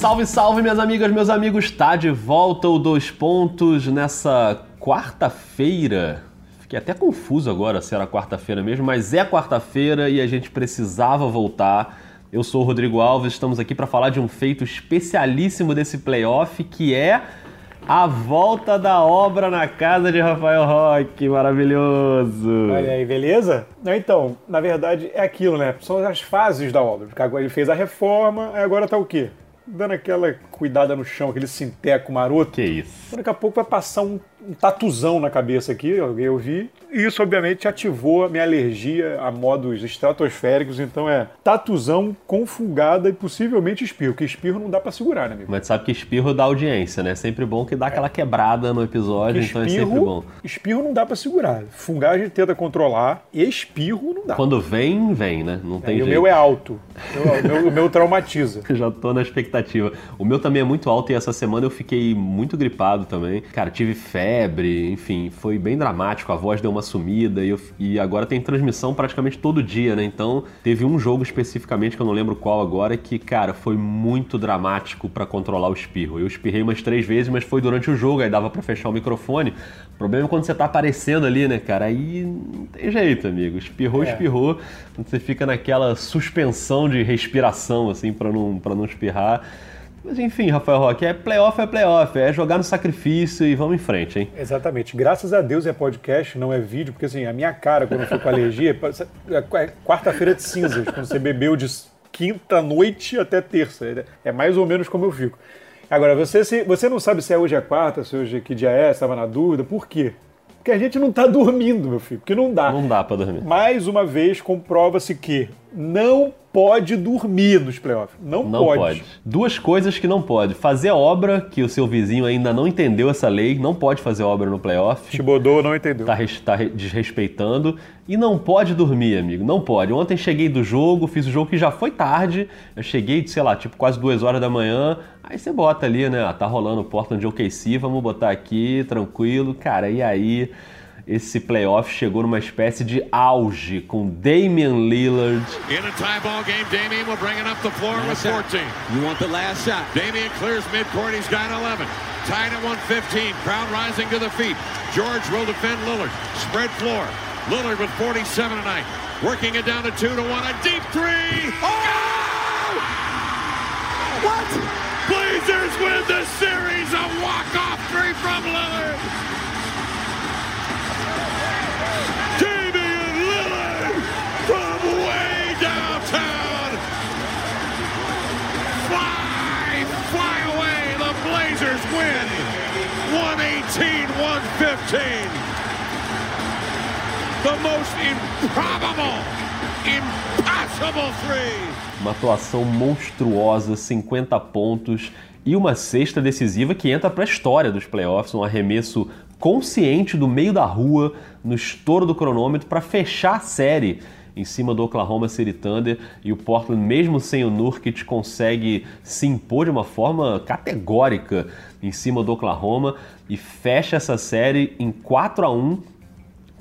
Salve, salve, minhas amigas, meus amigos! Tá de volta o Dois Pontos nessa quarta-feira. Fiquei até confuso agora se era quarta-feira mesmo, mas é quarta-feira e a gente precisava voltar. Eu sou o Rodrigo Alves, estamos aqui para falar de um feito especialíssimo desse playoff que é a volta da obra na casa de Rafael Roque, maravilhoso! Olha aí, beleza? Então, na verdade é aquilo, né? São as fases da obra. Porque agora ele fez a reforma, agora tá o quê? Dando aquela cuidada no chão, aquele sinteco maroto. Que isso? Daqui a pouco vai passar um, um tatuzão na cabeça aqui, eu vi. E isso, obviamente, ativou a minha alergia a modos estratosféricos. Então é tatuzão com fungada e possivelmente espirro. Que espirro não dá para segurar, né, amigo? Mas sabe que espirro dá audiência, né? Sempre bom que dá aquela quebrada no episódio, Porque então é sempre bom. Espirro não dá para segurar. Fungar a gente tenta controlar. E espirro não dá. Quando vem, vem, né? Não tem e o jeito. meu é alto. O meu, o meu traumatiza. Já tô na expectativa. O meu também é muito alto e essa semana eu fiquei muito gripado também. Cara, tive febre, enfim, foi bem dramático. A voz deu uma sumida e, eu- e agora tem transmissão praticamente todo dia, né? Então teve um jogo especificamente que eu não lembro qual agora que, cara, foi muito dramático pra controlar o espirro. Eu espirrei umas três vezes, mas foi durante o jogo, aí dava pra fechar o microfone. O problema é quando você tá aparecendo ali, né, cara? Aí não tem jeito, amigo. Espirrou, É. espirrou. Você fica naquela suspensão de respiração, assim, pra não, pra não espirrar. Mas enfim, Rafael Roque, é playoff, é playoff, é jogar no sacrifício e vamos em frente, hein? Exatamente. Graças a Deus é podcast, não é vídeo, porque assim, a minha cara, quando eu fico com alergia, parece- é quarta-feira de cinzas, quando você bebeu de quinta noite até terça. É mais ou menos como eu fico. Agora, você, se, você não sabe se é hoje é quarta, se hoje é que dia é, estava na dúvida, por quê? Porque a gente não tá dormindo, meu filho, porque não dá. Não dá pra dormir. Mais uma vez, comprova-se que não pode dormir nos playoffs. Não, Não pode. Duas coisas que não pode. Fazer obra, que o seu vizinho ainda não entendeu essa lei, não pode fazer obra no playoff. Tibodô não entendeu. Tá, tá re- desrespeitando. E não pode dormir, amigo. Não pode. Ontem cheguei do jogo, fiz o jogo que já foi tarde. Eu cheguei, sei lá, tipo quase duas horas da manhã. Aí você bota ali, né? ah, Tá rolando o Portland de OKC, vamos botar aqui, tranquilo. Cara, e aí? Esse playoff chegou numa espécie de auge com Damian Lillard. In a tie ball game, Damian will bring it up the floor with 14. You want the last shot. Damian clears midcourt. He's got 11. Tied at 115. Crowd rising to the feet. George will defend Lillard. Spread floor. Lillard with 47 tonight. Working it down to 2 to 1. A deep three. Oh! What? Blazers win the series. A walk-off The most improbable, impossible three. Uma atuação monstruosa, 50 pontos e uma cesta decisiva que entra para a história dos playoffs, um arremesso consciente do meio da rua, no estouro do cronômetro para fechar a série em cima do Oklahoma City Thunder e o Portland, mesmo sem o Nurkic, consegue se impor de uma forma categórica em cima do Oklahoma e fecha essa série em 4 a 1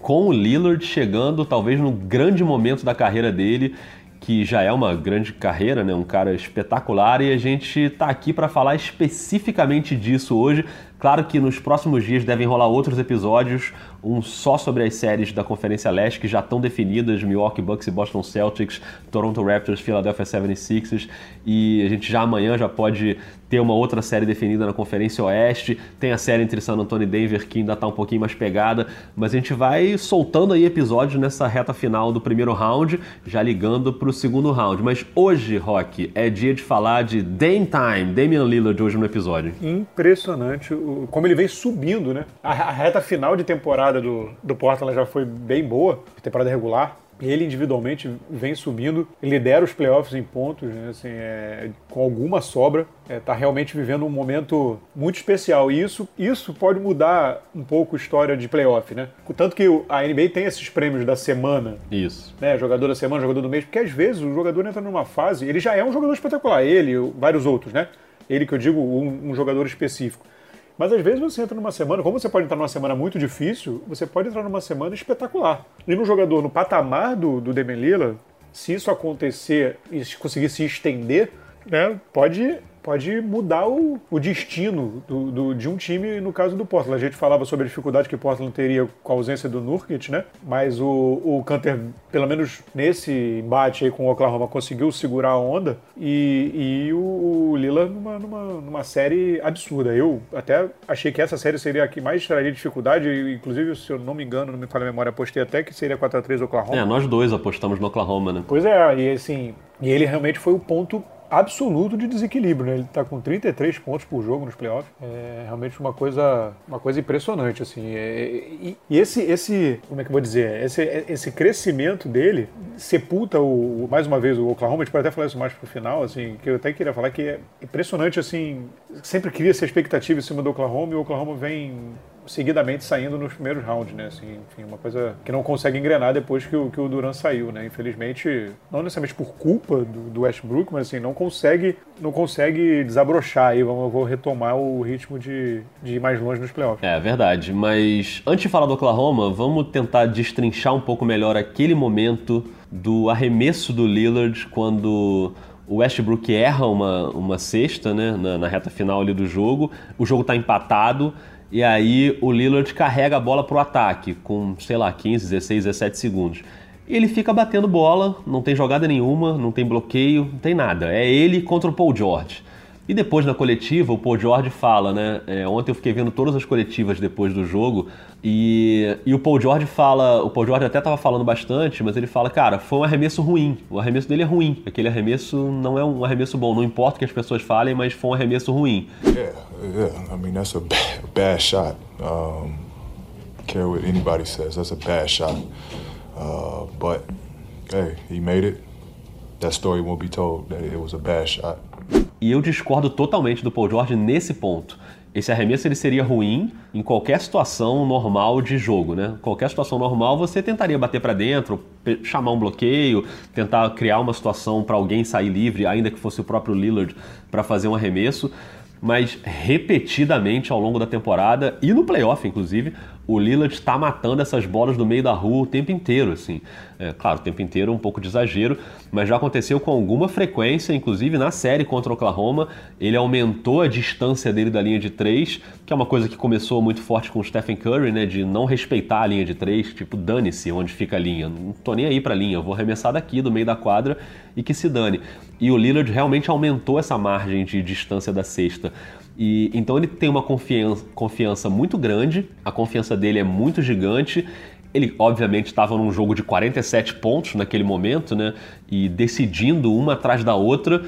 com o Lillard chegando talvez no grande momento da carreira dele, que já é uma grande carreira, né? Um cara espetacular e a gente tá aqui para falar especificamente disso hoje. Claro que nos próximos dias devem rolar outros episódios, um só sobre as séries da Conferência Leste que já estão definidas, Milwaukee Bucks e Boston Celtics, Toronto Raptors, Philadelphia 76ers, e a gente já amanhã já pode ter uma outra série definida na Conferência Oeste, tem a série entre San Antonio e Denver que ainda está um pouquinho mais pegada, mas a gente vai soltando aí episódios nessa reta final do primeiro round, já ligando para o segundo round. Mas hoje, Rock, é dia de falar de Dame Time, Damian Lillard hoje no episódio. Impressionante o- como ele vem subindo, né? A, a reta final de temporada do, do Portland já foi bem boa, temporada regular. Ele individualmente vem subindo, lidera os playoffs em pontos, né? assim, é, com alguma sobra. Está realmente vivendo um momento muito especial. E isso, isso pode mudar um pouco a história de playoff, né? Tanto que a NBA tem esses prêmios da semana, Isso. né, jogador da semana, jogador do mês, porque às vezes o jogador entra numa fase, ele já é um jogador espetacular, ele e vários outros, né? Ele que eu digo, um, um jogador específico. Mas às vezes você entra numa semana, como você pode entrar numa semana muito difícil, você pode entrar numa semana espetacular. E no jogador, no patamar do, do Lillard, se isso acontecer e se conseguir se estender, né, pode pode mudar o, o destino do, do, de um time, no caso do Portland. A gente falava sobre a dificuldade que o Portland teria com a ausência do Nurkic, né? Mas o, o Canter, pelo menos nesse embate aí com o Oklahoma, conseguiu segurar a onda e, e o, o Lillard numa, numa, numa série absurda. Eu até achei que essa série seria a que mais traria dificuldade, inclusive, se eu não me engano, não me falha a memória, apostei até que seria 4x3 Oklahoma. É, nós dois apostamos no Oklahoma, né? Pois é, e assim, e ele realmente foi o ponto absoluto de desequilíbrio, né? Ele está com 33 pontos por jogo nos playoffs. É realmente uma coisa, uma coisa impressionante, assim. É, e, e, esse, esse, como é que eu vou dizer? Esse, esse crescimento dele sepulta o, mais uma vez o Oklahoma. A gente pode até falar isso mais pro final, assim, que eu até queria falar que é impressionante, assim. Sempre cria essa expectativa em cima do Oklahoma e o Oklahoma vem seguidamente saindo nos primeiros rounds, né? Assim, enfim, uma coisa que não consegue engrenar depois que o, que o Duran saiu, né? Infelizmente, não necessariamente por culpa do, do Westbrook, mas assim, não consegue, não consegue desabrochar aí. Vamos, eu vou retomar o ritmo de, de ir mais longe nos playoffs. É verdade, mas antes de falar do Oklahoma, vamos tentar destrinchar um pouco melhor aquele momento do arremesso do Lillard quando o Westbrook erra uma, uma cesta né, na, na, reta final ali do jogo, o jogo está empatado e aí o Lillard carrega a bola para o ataque com, sei lá, 15, 16, 17 segundos. E ele fica batendo bola, não tem jogada nenhuma, não tem bloqueio, não tem nada. É ele contra o Paul George. E depois na coletiva, o Paul George fala, né? É, ontem eu fiquei vendo todas as coletivas depois do jogo e, e o Paul George fala, o Paul George até estava falando bastante, mas ele fala, cara, foi um arremesso ruim. O arremesso dele é ruim. Aquele arremesso não é um arremesso bom. Não importa o que as pessoas falem, mas foi um arremesso ruim. Yeah, yeah. I mean that's a bad shot. Um, care what anybody says, that's a bad shot. Uh, but hey, he made it. That story won't be told that it was a bad shot. E eu discordo totalmente do Paul George nesse ponto. Esse arremesso ele seria ruim em qualquer situação normal de jogo, né? Qualquer situação normal você tentaria bater para dentro, chamar um bloqueio, tentar criar uma situação para alguém sair livre, ainda que fosse o próprio Lillard, para fazer um arremesso. Mas repetidamente ao longo da temporada e no playoff, inclusive, o Lillard está matando essas bolas do meio da rua o tempo inteiro, assim. É, claro, o tempo inteiro é um pouco de exagero, mas já aconteceu com alguma frequência, inclusive na série contra o Oklahoma, ele aumentou a distância dele da linha de três, que é uma coisa que começou muito forte com o Stephen Curry, né, de não respeitar a linha de três, tipo, dane-se onde fica a linha, não tô nem aí pra linha, eu vou arremessar daqui, do meio da quadra, e que se dane. E o Lillard realmente aumentou essa margem de distância da cesta. E, então ele tem uma confiança, confiança muito grande, a confiança dele é muito gigante. Ele, obviamente, estava num jogo de 47 pontos naquele momento, né? E decidindo uma atrás da outra.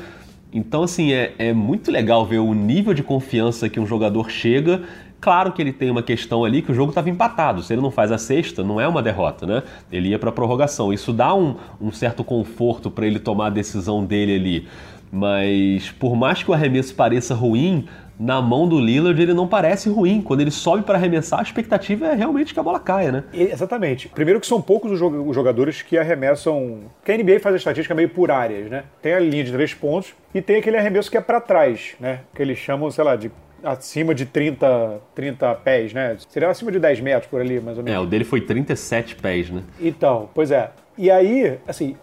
Então, assim, é, é muito legal ver o nível de confiança que um jogador chega. Claro que ele tem uma questão ali que o jogo estava empatado. Se ele não faz a sexta, não é uma derrota, né? Ele ia para a prorrogação. Isso dá um, um certo conforto para ele tomar a decisão dele ali. Mas por mais que o arremesso pareça ruim, na mão do Lillard ele não parece ruim. Quando ele sobe para arremessar, a expectativa é realmente que a bola caia, né? Exatamente. Primeiro que são poucos os jogadores que arremessam. Que a NBA faz a estatística meio por áreas, né? Tem a linha de três pontos e tem aquele arremesso que é para trás, né? Que eles chamam, sei lá, de acima de 30, 30 pés, né? Seria acima de 10 metros por ali, mais ou menos. É, o dele foi 37 pés, né? Então, pois é. E aí, assim,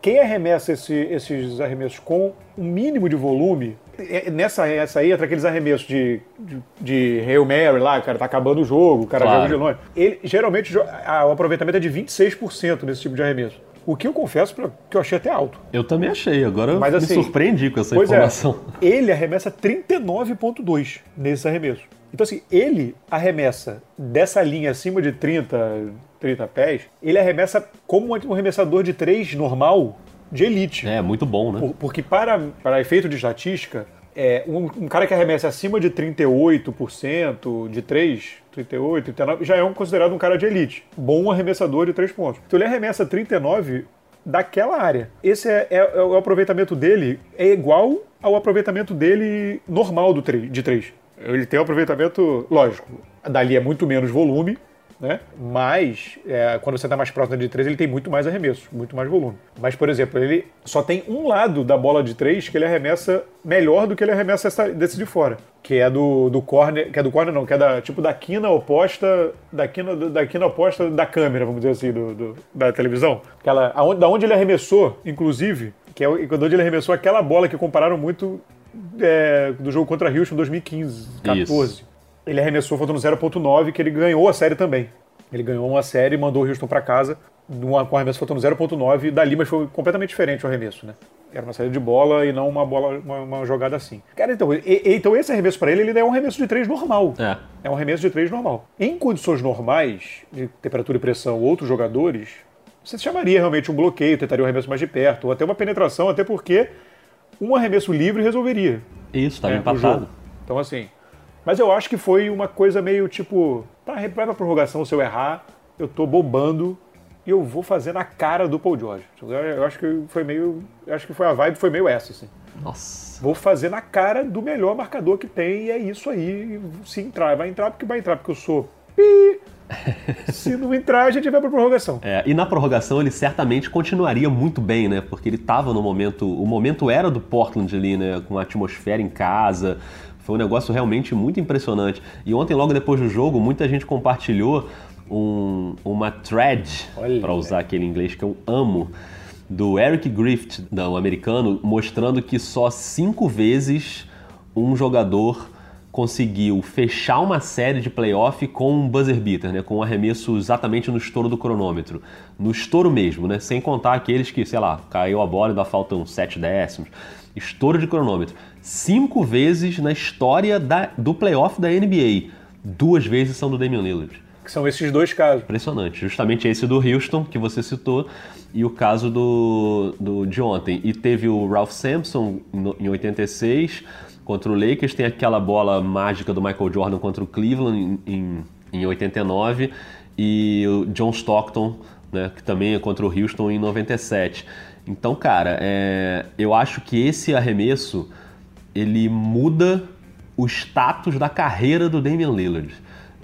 quem arremessa esse, esses arremessos com um mínimo de volume, é, nessa essa aí entra aqueles arremessos de, de, de Hail Mary lá, cara, tá acabando o jogo, o cara claro. joga de longe. Ele, geralmente o aproveitamento é de 26% nesse tipo de arremesso. O que eu confesso que eu achei até alto. Eu também achei, agora Mas, me assim, surpreendi com essa é, informação. É, ele arremessa 39,2 nesse arremesso. Então, assim, ele arremessa dessa linha acima de 30, 30 pés, ele arremessa como um arremessador de 3 normal de elite. É, muito bom, né? porque para, para efeito de estatística, é, um, um, cara que arremessa acima de 38%, de 3, 38, 39, já é um, considerado um cara de elite. Bom arremessador de 3 pontos. Então ele arremessa 39 daquela área. Esse é, é, é, o aproveitamento dele, é igual ao aproveitamento dele normal do 3, de 3. Ele tem um aproveitamento, lógico, dali é muito menos volume, né? Mas é, quando você está mais próximo de 3, ele tem muito mais arremesso, muito mais volume. Mas, por exemplo, ele só tem um lado da bola de 3 que ele arremessa melhor do que ele arremessa essa, desse de fora. Que é do, do corner. Que é do corner, não, que é da, tipo da quina oposta. Da quina, da quina oposta da câmera, vamos dizer assim, do, do da televisão. Aquela, aonde, da onde ele arremessou, inclusive, que é quando ele arremessou aquela bola que compararam muito é, do jogo contra Houston em 2015, 14. Isso. Ele arremessou faltando 0.9, que ele ganhou a série também. Ele ganhou uma série e mandou o Houston para casa com arremesso faltando 0.9 dali, mas foi completamente diferente o arremesso, né? Era uma saída de bola e não uma bola, uma, uma jogada assim. Cara, então, e, então esse arremesso para ele, ele é um arremesso de três normal. É. É um arremesso de três normal. Em condições normais, de temperatura e pressão, outros jogadores, você chamaria realmente um bloqueio, tentaria o arremesso mais de perto, ou até uma penetração, até porque um arremesso livre resolveria. Isso, né, o empatado. Então, assim. Mas eu acho que foi uma coisa meio tipo. Tá, vai pra prorrogação se eu errar, eu tô bombando e eu vou fazer na cara do Paul George. Eu acho que foi meio. eu acho que foi a vibe, foi meio essa, assim. Nossa. Vou fazer na cara do melhor marcador que tem e é isso aí. Se entrar, vai entrar porque vai entrar, porque eu sou. Pi! Se não entrar, a gente vai pra prorrogação. É, e na prorrogação ele certamente continuaria muito bem, né? Porque ele tava no momento. O momento era do Portland ali, né? Com a atmosfera em casa. Foi um negócio realmente muito impressionante. E ontem, logo depois do jogo, muita gente compartilhou um- uma thread, para usar aquele inglês que eu amo, do Eric Griffith, não, americano, mostrando que só cinco vezes um jogador conseguiu fechar uma série de playoff com um buzzer beater, né, com um arremesso exatamente no estouro do cronômetro. No estouro mesmo, né, sem contar aqueles que, sei lá, caiu a bola e ainda faltam sete décimos. Estouro de cronômetro. Cinco vezes na história da- do playoff da NBA. Duas vezes são do Damian Lillard. Que são esses dois casos. Impressionante. Justamente esse do Houston, que você citou, e o caso do, do de ontem. E teve o Ralph Sampson no- em 86 contra o Lakers, tem aquela bola mágica do Michael Jordan contra o Cleveland em, em, em 89, e o John Stockton, né, que também é contra o Houston em 97. Então, cara, é, eu acho que esse arremesso ele muda o status da carreira do Damian Lillard.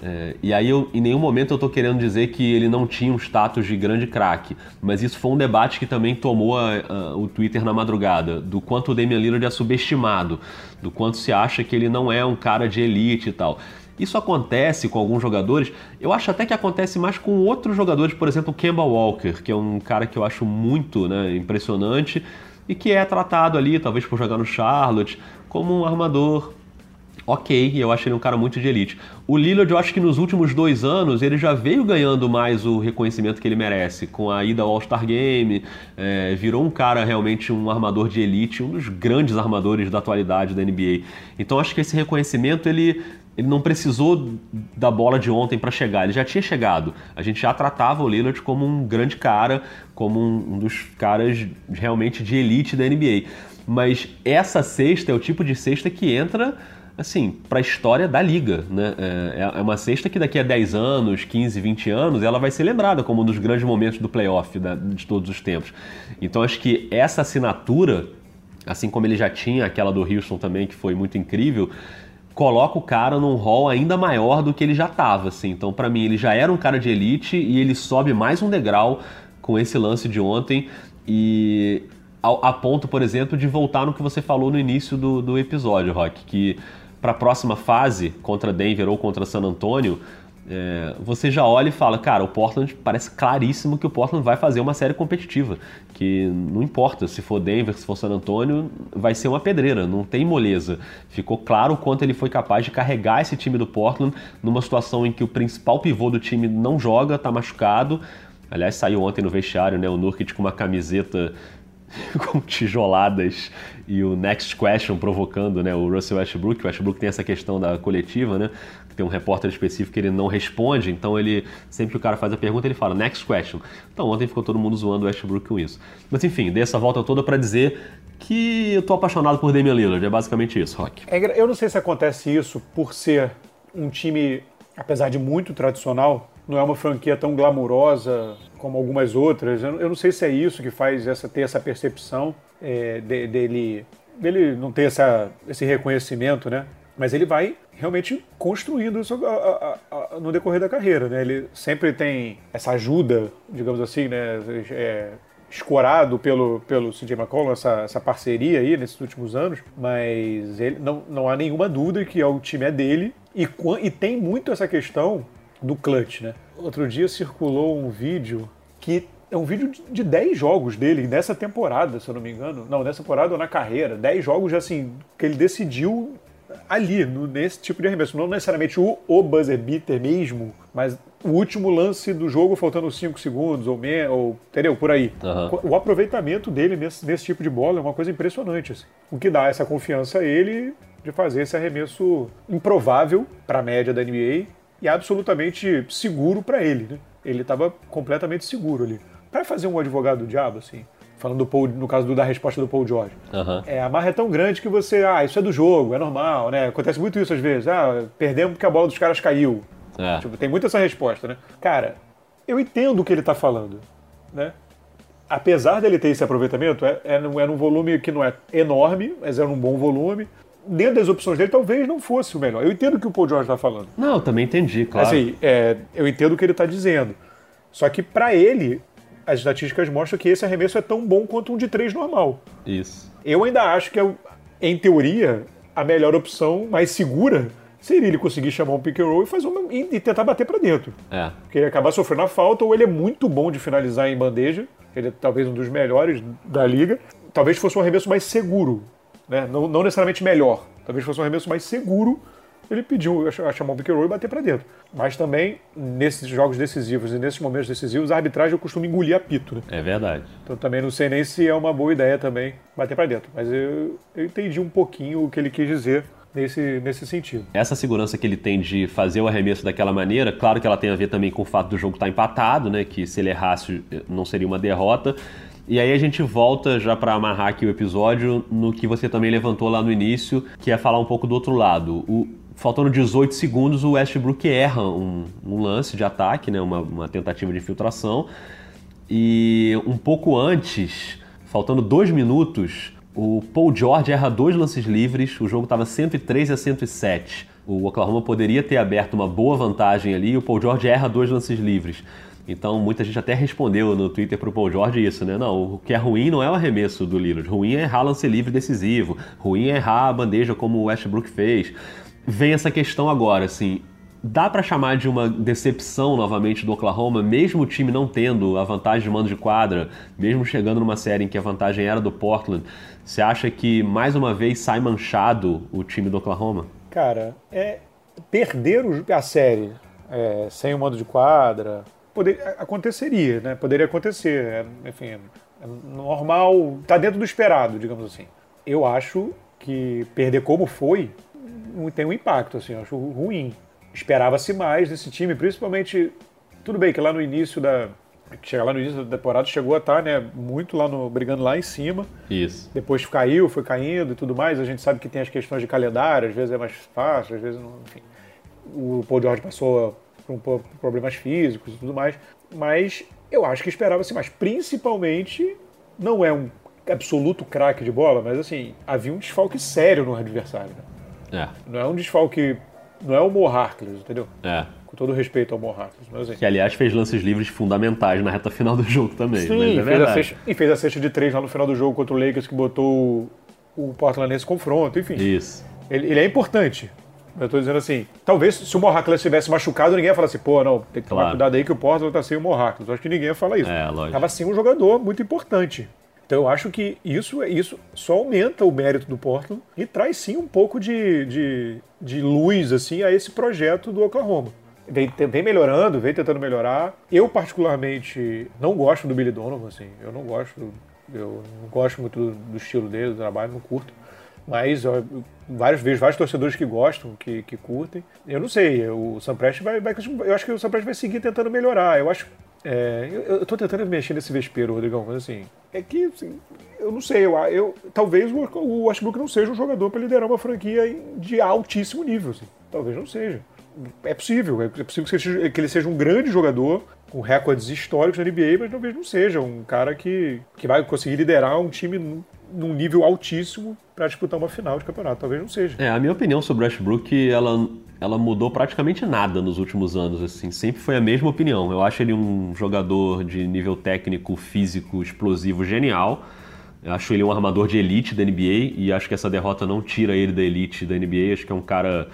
É, e aí, eu, em nenhum momento eu tô querendo dizer que ele não tinha um status de grande craque, mas isso foi um debate que também tomou a- a- o Twitter na madrugada, do quanto o Damian Lillard é subestimado, do quanto se acha que ele não é um cara de elite e tal. Isso acontece com alguns jogadores, eu acho até que acontece mais com outros jogadores, por exemplo, o Kemba Walker, que é um cara que eu acho muito né, impressionante e que é tratado ali, talvez por jogar no Charlotte, como um armador ok, e eu acho ele um cara muito de elite. O Lillard, eu acho que nos últimos dois anos ele já veio ganhando mais o reconhecimento que ele merece, com a ida ao All-Star Game, é, virou um cara realmente um armador de elite, um dos grandes armadores da atualidade da NBA. Então acho que esse reconhecimento ele ele não precisou da bola de ontem para chegar, ele já tinha chegado. A gente já tratava o Lillard como um grande cara, como um, um dos caras realmente de elite da NBA. Mas essa cesta é o tipo de cesta que entra assim, para a história da liga, né? É, é uma cesta que daqui a 10 anos, 15, 20 anos, ela vai ser lembrada como um dos grandes momentos do playoff de todos os tempos. Então acho que essa assinatura, assim como ele já tinha aquela do Houston também, que foi muito incrível, coloca o cara num rol ainda maior do que ele já estava, assim. Então, para mim, ele já era um cara de elite e ele sobe mais um degrau com esse lance de ontem e ao- a ponto, por exemplo, de voltar no que você falou no início do, do episódio, Rock, que para a próxima fase contra Denver ou contra San Antonio, é, você já olha e fala, cara, o Portland parece claríssimo que o Portland vai fazer uma série competitiva, que não importa se for Denver, se for San Antonio, vai ser uma pedreira, não tem moleza. Ficou claro o quanto ele foi capaz de carregar esse time do Portland numa situação em que o principal pivô do time não joga, tá machucado. Aliás, saiu ontem no vestiário, né, o Nurkic com uma camiseta com tijoladas e o Next Question provocando né, o Russell Westbrook. O Westbrook tem essa questão da coletiva, né? Tem um repórter específico que ele não responde, então ele sempre que o cara faz a pergunta ele fala Next Question. Então ontem ficou todo mundo zoando o Westbrook com isso. Mas enfim, dei essa volta toda para dizer que eu tô apaixonado por Damian Lillard. É basicamente isso, Rock. É eu não sei se acontece isso por ser um time, apesar de muito tradicional, não é uma franquia tão glamurosa como algumas outras. Eu, não sei se é isso que faz essa, ter essa percepção é, de- dele, dele não ter essa, esse reconhecimento, né? Mas ele vai realmente construindo isso a- a- a- no decorrer da carreira, né? Ele sempre tem essa ajuda, digamos assim, né? É, escorado pelo, pelo CJ McCollum, essa, essa parceria aí nesses últimos anos, mas ele, não, não há nenhuma dúvida que o time é dele e, e tem muito essa questão do clutch, né? Outro dia circulou um vídeo que é um vídeo de 10 jogos dele nessa temporada, se eu não me engano. Não, nessa temporada ou na carreira. 10 jogos, assim, que ele decidiu ali, no, nesse tipo de arremesso. Não necessariamente o, o buzzer beater mesmo, mas o último lance do jogo faltando 5 segundos ou menos, ou, entendeu? Por aí. Uhum. O aproveitamento dele nesse, nesse tipo de bola é uma coisa impressionante. Assim. O que dá essa confiança a ele de fazer esse arremesso improvável para a média da NBA e absolutamente seguro para ele. Né? Ele estava completamente seguro ali. Para fazer um advogado do diabo, assim, falando do Paul, no caso do, da resposta do Paul George, uhum. é, a marra é tão grande que você, ah, isso é do jogo, é normal, né? Acontece muito isso às vezes. Ah, perdemos porque a bola dos caras caiu. É. Tipo, tem muito essa resposta, né? Cara, eu entendo o que ele está falando, né? Apesar dele ter esse aproveitamento, é, é, é num volume que não é enorme, mas é num bom volume dentro das opções dele, talvez não fosse o melhor. Eu entendo o que o Paul George está falando. Não, eu também entendi, claro. Assim, é, eu entendo o que ele está dizendo. Só que para ele, as estatísticas mostram que esse arremesso é tão bom quanto um de três normal. Isso. Eu ainda acho que, é, em teoria, a melhor opção, mais segura, seria ele conseguir chamar um pick and roll e, fazer uma, e tentar bater para dentro. É. Porque ele acabar sofrendo a falta, ou ele é muito bom de finalizar em bandeja, ele é talvez um dos melhores da liga. Talvez fosse um arremesso mais seguro, né? não, não necessariamente melhor. Talvez fosse um arremesso mais seguro ele pediu a chamar o pick roll e bater para dentro. Mas também, nesses jogos decisivos e nesses momentos decisivos, a arbitragem costuma engolir apito, né? É verdade. Então também não sei nem se é uma boa ideia também bater para dentro. Mas eu, eu entendi um pouquinho o que ele quis dizer nesse, nesse sentido. Essa segurança que ele tem de fazer o arremesso daquela maneira, claro que ela tem a ver também com o fato do jogo estar empatado, né? Que se ele errasse não seria uma derrota. E aí a gente volta já para amarrar aqui o episódio no que você também levantou lá no início, que é falar um pouco do outro lado. O, faltando 18 segundos, o Westbrook erra um, um lance de ataque, né? uma, uma tentativa de infiltração. E um pouco antes, faltando dois minutos, o Paul George erra dois lances livres, o jogo estava 103 a 107. O Oklahoma poderia ter aberto uma boa vantagem ali, o Paul George erra dois lances livres. Então muita gente até respondeu no Twitter pro Paul George isso, né? Não, o que é ruim não é o arremesso do Lillard, ruim é errar lance livre decisivo, ruim é errar a bandeja como o Westbrook fez. Vem essa questão agora, assim, dá para chamar de uma decepção novamente do Oklahoma, mesmo o time não tendo a vantagem de mando de quadra, mesmo chegando numa série em que a vantagem era do Portland, você acha que mais uma vez sai manchado o time do Oklahoma? Cara, é perder a série é, sem o mando de quadra, poder, aconteceria, né? Poderia acontecer, é, enfim, é normal, tá dentro do esperado, digamos assim. Eu acho que perder como foi tem um impacto, assim, eu acho ruim. Esperava-se mais desse time, principalmente, tudo bem que lá no início da, chega lá no início da temporada, chegou a estar, né, muito lá no, brigando lá em cima. Isso. Depois caiu, foi caindo e tudo mais. A gente sabe que tem as questões de calendário, às vezes é mais fácil, às vezes não, enfim. O Paul George passou por problemas físicos e tudo mais. Mas eu acho que esperava-se mais. Principalmente, não é um absoluto craque de bola, mas assim, havia um desfalque sério no adversário. Né? É. Não é um desfalque. Não é o Mo Harkless, entendeu? É. Com todo respeito ao Mo Harkless. Mas, assim, que, aliás, fez lances livres fundamentais na reta final do jogo também. Sim, é fez a cesta, e fez a cesta de três lá no final do jogo contra o Lakers, que botou o, o Portland nesse confronto, enfim. Isso. Ele, ele é importante. Eu tô dizendo assim, talvez se o Mohakles tivesse machucado, ninguém ia falar assim, pô, não, tem que tomar claro. cuidado aí que o Portland tá sem o Mohakles. Eu acho que ninguém ia falar isso. É, lógico. Tava sem um jogador muito importante. Então eu acho que isso, isso só aumenta o mérito do Portland e traz sim um pouco de, de, de luz assim a esse projeto do Oklahoma. Vem, vem melhorando, vem tentando melhorar. Eu, particularmente, não gosto do Billy Donovan, assim. Eu não gosto, eu não gosto muito do, do estilo dele, do trabalho, não curto. Mas ó, vários, vejo vários torcedores que gostam, que, que curtem. Eu não sei, o Samprest vai, vai. Eu acho que o Samprest vai seguir tentando melhorar. Eu acho. É, eu, eu tô tentando mexer nesse vespeiro, Rodrigão, mas assim. É que, assim, eu não sei, eu, eu talvez o, Westbrook não seja um jogador para liderar uma franquia de altíssimo nível. Assim. Talvez não seja. É possível, é possível que, seja, que ele seja um grande jogador, com recordes históricos na NBA, mas talvez não seja um cara que, que vai conseguir liderar um time num nível altíssimo para disputar uma final de campeonato. Talvez não seja. É, a minha opinião sobre o Westbrook, ela, ela mudou praticamente nada nos últimos anos, assim, sempre foi a mesma opinião. Eu acho ele um jogador de nível técnico, físico, explosivo, genial. Eu acho ele um armador de elite da NBA e acho que essa derrota não tira ele da elite da NBA. Acho que é um cara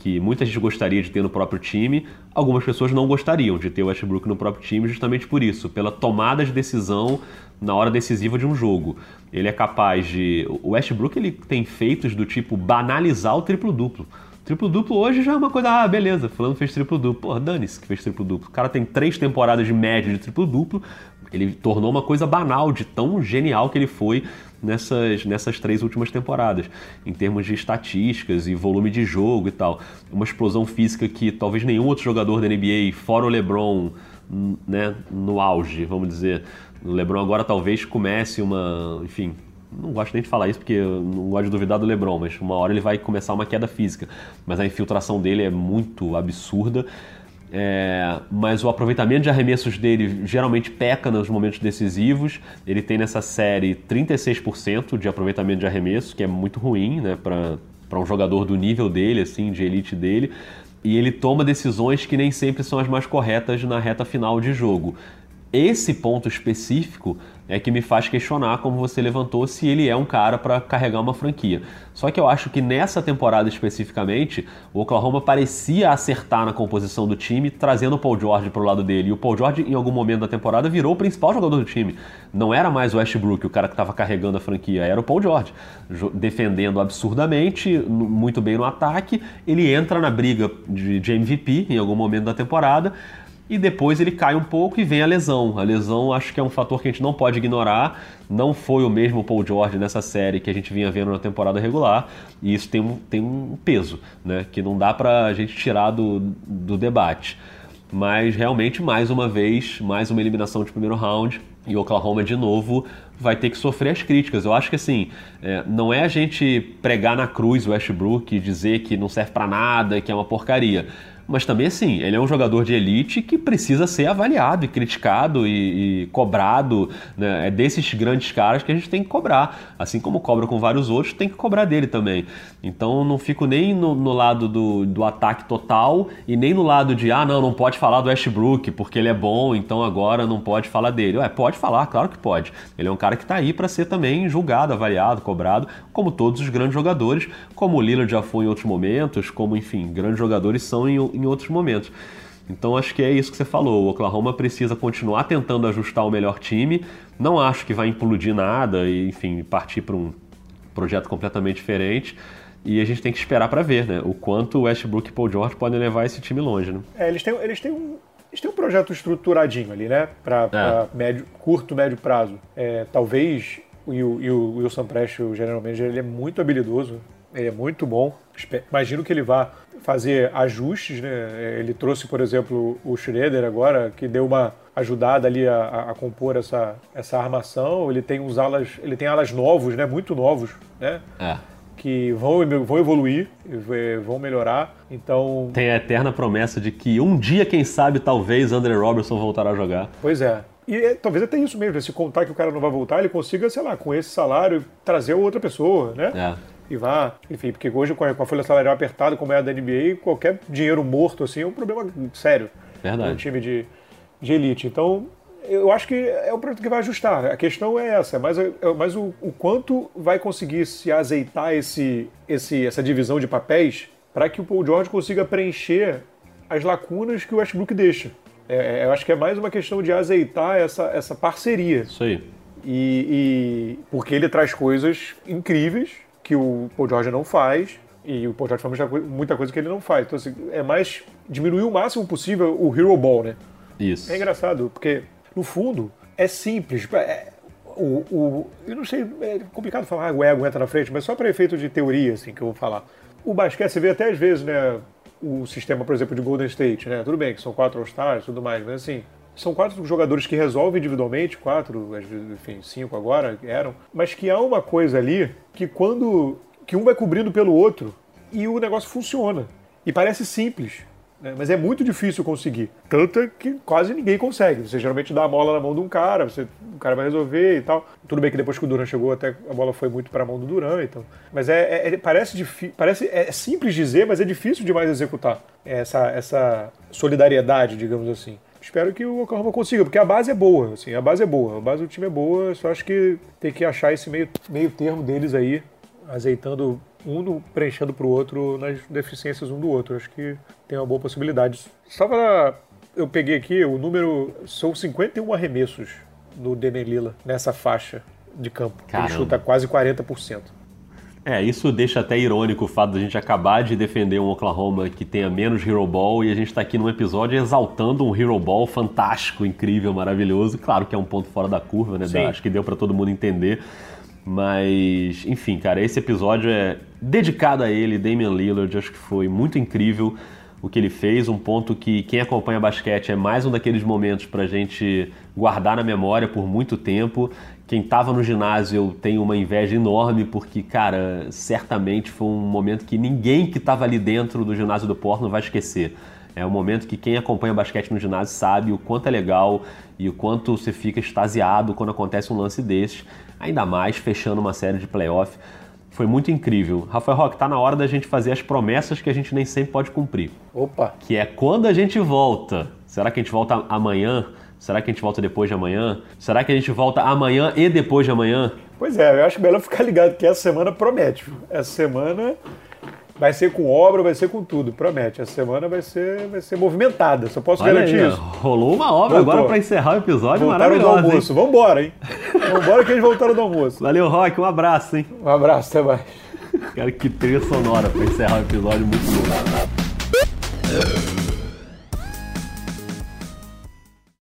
que muita gente gostaria de ter no próprio time, algumas pessoas não gostariam de ter o Westbrook no próprio time justamente por isso, pela tomada de decisão na hora decisiva de um jogo. Ele é capaz de. O Westbrook ele tem feitos do tipo banalizar o triplo-duplo. Triplo-duplo hoje já é uma coisa, ah, beleza, fulano fez triplo-duplo. Porra, dane-se que fez triplo-duplo. O cara tem três temporadas de média de triplo-duplo, ele tornou uma coisa banal de tão genial que ele foi nessas, nessas três últimas temporadas, em termos de estatísticas e volume de jogo e tal. Uma explosão física que talvez nenhum outro jogador da NBA, fora o LeBron, né, no auge, vamos dizer. O LeBron agora talvez comece uma, enfim, não gosto nem de falar isso porque eu não gosto de duvidar do LeBron, mas uma hora ele vai começar uma queda física. Mas a infiltração dele é muito absurda. É, mas o aproveitamento de arremessos dele geralmente peca nos momentos decisivos. Ele tem nessa série 36% de aproveitamento de arremesso, que é muito ruim né, para um jogador do nível dele, assim, de elite dele. E ele toma decisões que nem sempre são as mais corretas na reta final de jogo. Esse ponto específico é que me faz questionar, como você levantou, se ele é um cara para carregar uma franquia. Só que eu acho que nessa temporada especificamente, o Oklahoma parecia acertar na composição do time, trazendo o Paul George para o lado dele. E o Paul George, em algum momento da temporada, virou o principal jogador do time. Não era mais o Westbrook, o cara que estava carregando a franquia, era o Paul George, defendendo absurdamente, muito bem no ataque. Ele entra na briga de, MVP em algum momento da temporada e depois ele cai um pouco e vem a lesão. A lesão acho que é um fator que a gente não pode ignorar. Não foi o mesmo Paul George nessa série que a gente vinha vendo na temporada regular, e isso tem um, tem um peso, né? Que não dá pra gente tirar do, do debate. Mas realmente, mais uma vez, mais uma eliminação de primeiro round. E Oklahoma, de novo, vai ter que sofrer as críticas. Eu acho que assim, é, não é a gente pregar na cruz o Westbrook e dizer que não serve para nada, que é uma porcaria mas também assim, ele é um jogador de elite que precisa ser avaliado e criticado e, e cobrado. Né? É desses grandes caras que a gente tem que cobrar. Assim como cobra com vários outros, tem que cobrar dele também. Então não fico nem no, no lado do, do ataque total e nem no lado de, ah, não, não pode falar do Westbrook porque ele é bom, então agora não pode falar dele. Ué, pode falar, claro que pode. Ele é um cara que está aí para ser também julgado, avaliado, cobrado, como todos os grandes jogadores, como o Lillard já foi em outros momentos, como, enfim, grandes jogadores são em, em outros momentos. Então acho que é isso que você falou. O Oklahoma precisa continuar tentando ajustar o melhor time. Não acho que vai implodir nada e, enfim, partir para um projeto completamente diferente. E a gente tem que esperar para ver, né? O quanto o Westbrook e Paul George podem levar esse time longe, né? É, eles têm, eles têm um. Eles têm um projeto estruturadinho ali, né? Para é. médio, curto, médio prazo. É, talvez o, e o Wilson Prest, o general manager, ele é muito habilidoso, ele é muito bom. Imagino que ele vá fazer ajustes, né? Ele trouxe, por exemplo, o Schroeder agora, que deu uma ajudada ali a, a, compor essa, essa armação. Ele tem uns alas, ele tem alas novos, né? Muito novos, né? É. Que vão, vão evoluir, vão melhorar. Então. Tem a eterna promessa de que um dia, quem sabe, talvez André Robertson voltará a jogar. Pois é. E é, talvez até isso mesmo, se contar que o cara não vai voltar, ele consiga, sei lá, com esse salário, trazer outra pessoa, né? É e vá. Enfim, porque hoje com a, folha salarial apertada, como é a da NBA, qualquer dinheiro morto assim é um problema sério. Verdade. Um time de, de elite. Então, eu acho que é o produto que vai ajustar. A questão é essa, mas, é, mas o, o quanto vai conseguir se azeitar esse, esse, essa divisão de papéis para que o Paul George consiga preencher as lacunas que o Westbrook deixa. É, é, eu acho que é mais uma questão de azeitar essa, essa parceria. Isso aí. E, e porque ele traz coisas incríveis que o Paul George não faz, e o Paul George faz muita coisa que ele não faz. Então, assim, é mais diminuir o máximo possível o Hero Ball, né? Isso. É engraçado, porque, no fundo, é simples. É, o, o, eu não sei, é complicado falar ah, o ego entra na frente, mas só para efeito de teoria, assim, que eu vou falar. O basquete, você vê até às vezes, né, o sistema, por exemplo, de Golden State, né? Tudo bem que são quatro All-Stars e tudo mais, mas assim, são quatro jogadores que resolvem individualmente, quatro, enfim, cinco agora eram, mas que há uma coisa ali que quando que um vai cobrindo pelo outro e o negócio funciona. E parece simples, né? mas é muito difícil conseguir. Tanto que quase ninguém consegue. Você geralmente dá a bola na mão de um cara, você, o cara vai resolver e tal. Tudo bem que depois que o Duran chegou, até a bola foi muito para a mão do Duran. Então. Mas é, é, é parece, parece é simples dizer, mas é difícil demais executar essa, essa solidariedade, digamos assim espero que o Oklahoma consiga, porque a base é boa, assim, a base é boa, a base do time é boa, só acho que tem que achar esse meio, meio termo deles aí, azeitando um preenchendo pro outro nas deficiências um do outro. Acho que tem uma boa possibilidade. Só para eu peguei aqui o número são 51 arremessos do Lillard nessa faixa de campo. Caramba. Ele chuta quase 40%. É, isso deixa até irônico o fato de a gente acabar de defender um Oklahoma que tenha menos Hero Ball e a gente tá aqui num episódio exaltando um Hero Ball fantástico, incrível, maravilhoso. Claro que é um ponto fora da curva, né? Sim. Acho que deu para todo mundo entender. Mas, enfim, cara, esse episódio é dedicado a ele, Damian Lillard. Acho que foi muito incrível o que ele fez. Um ponto que quem acompanha basquete é mais um daqueles momentos pra gente guardar na memória por muito tempo. Quem estava no ginásio tem uma inveja enorme, porque, cara, certamente foi um momento que ninguém que estava ali dentro do ginásio do Portland vai esquecer. É um momento que quem acompanha basquete no ginásio sabe o quanto é legal e o quanto você fica extasiado quando acontece um lance desse, ainda mais fechando uma série de playoff. Foi muito incrível. Rafael Roque, tá na hora da gente fazer as promessas que a gente nem sempre pode cumprir. Opa! Que é quando a gente volta. Será que a gente volta amanhã? Será que a gente volta depois de amanhã? Será que a gente volta amanhã e depois de amanhã? Pois é, eu acho melhor ficar ligado que essa semana promete. Essa semana vai ser com obra, vai ser com tudo, promete. Essa semana vai ser, vai ser movimentada, só posso Olha garantir aí, isso. rolou uma obra Voltou. agora para encerrar o episódio Voltaram do maravilhosa. hein? almoço. Vambora, hein? Vambora que eles voltaram do almoço. Valeu, Rock, um abraço, hein? Um abraço, até mais. Cara, que trilha sonora para encerrar o episódio muito bom.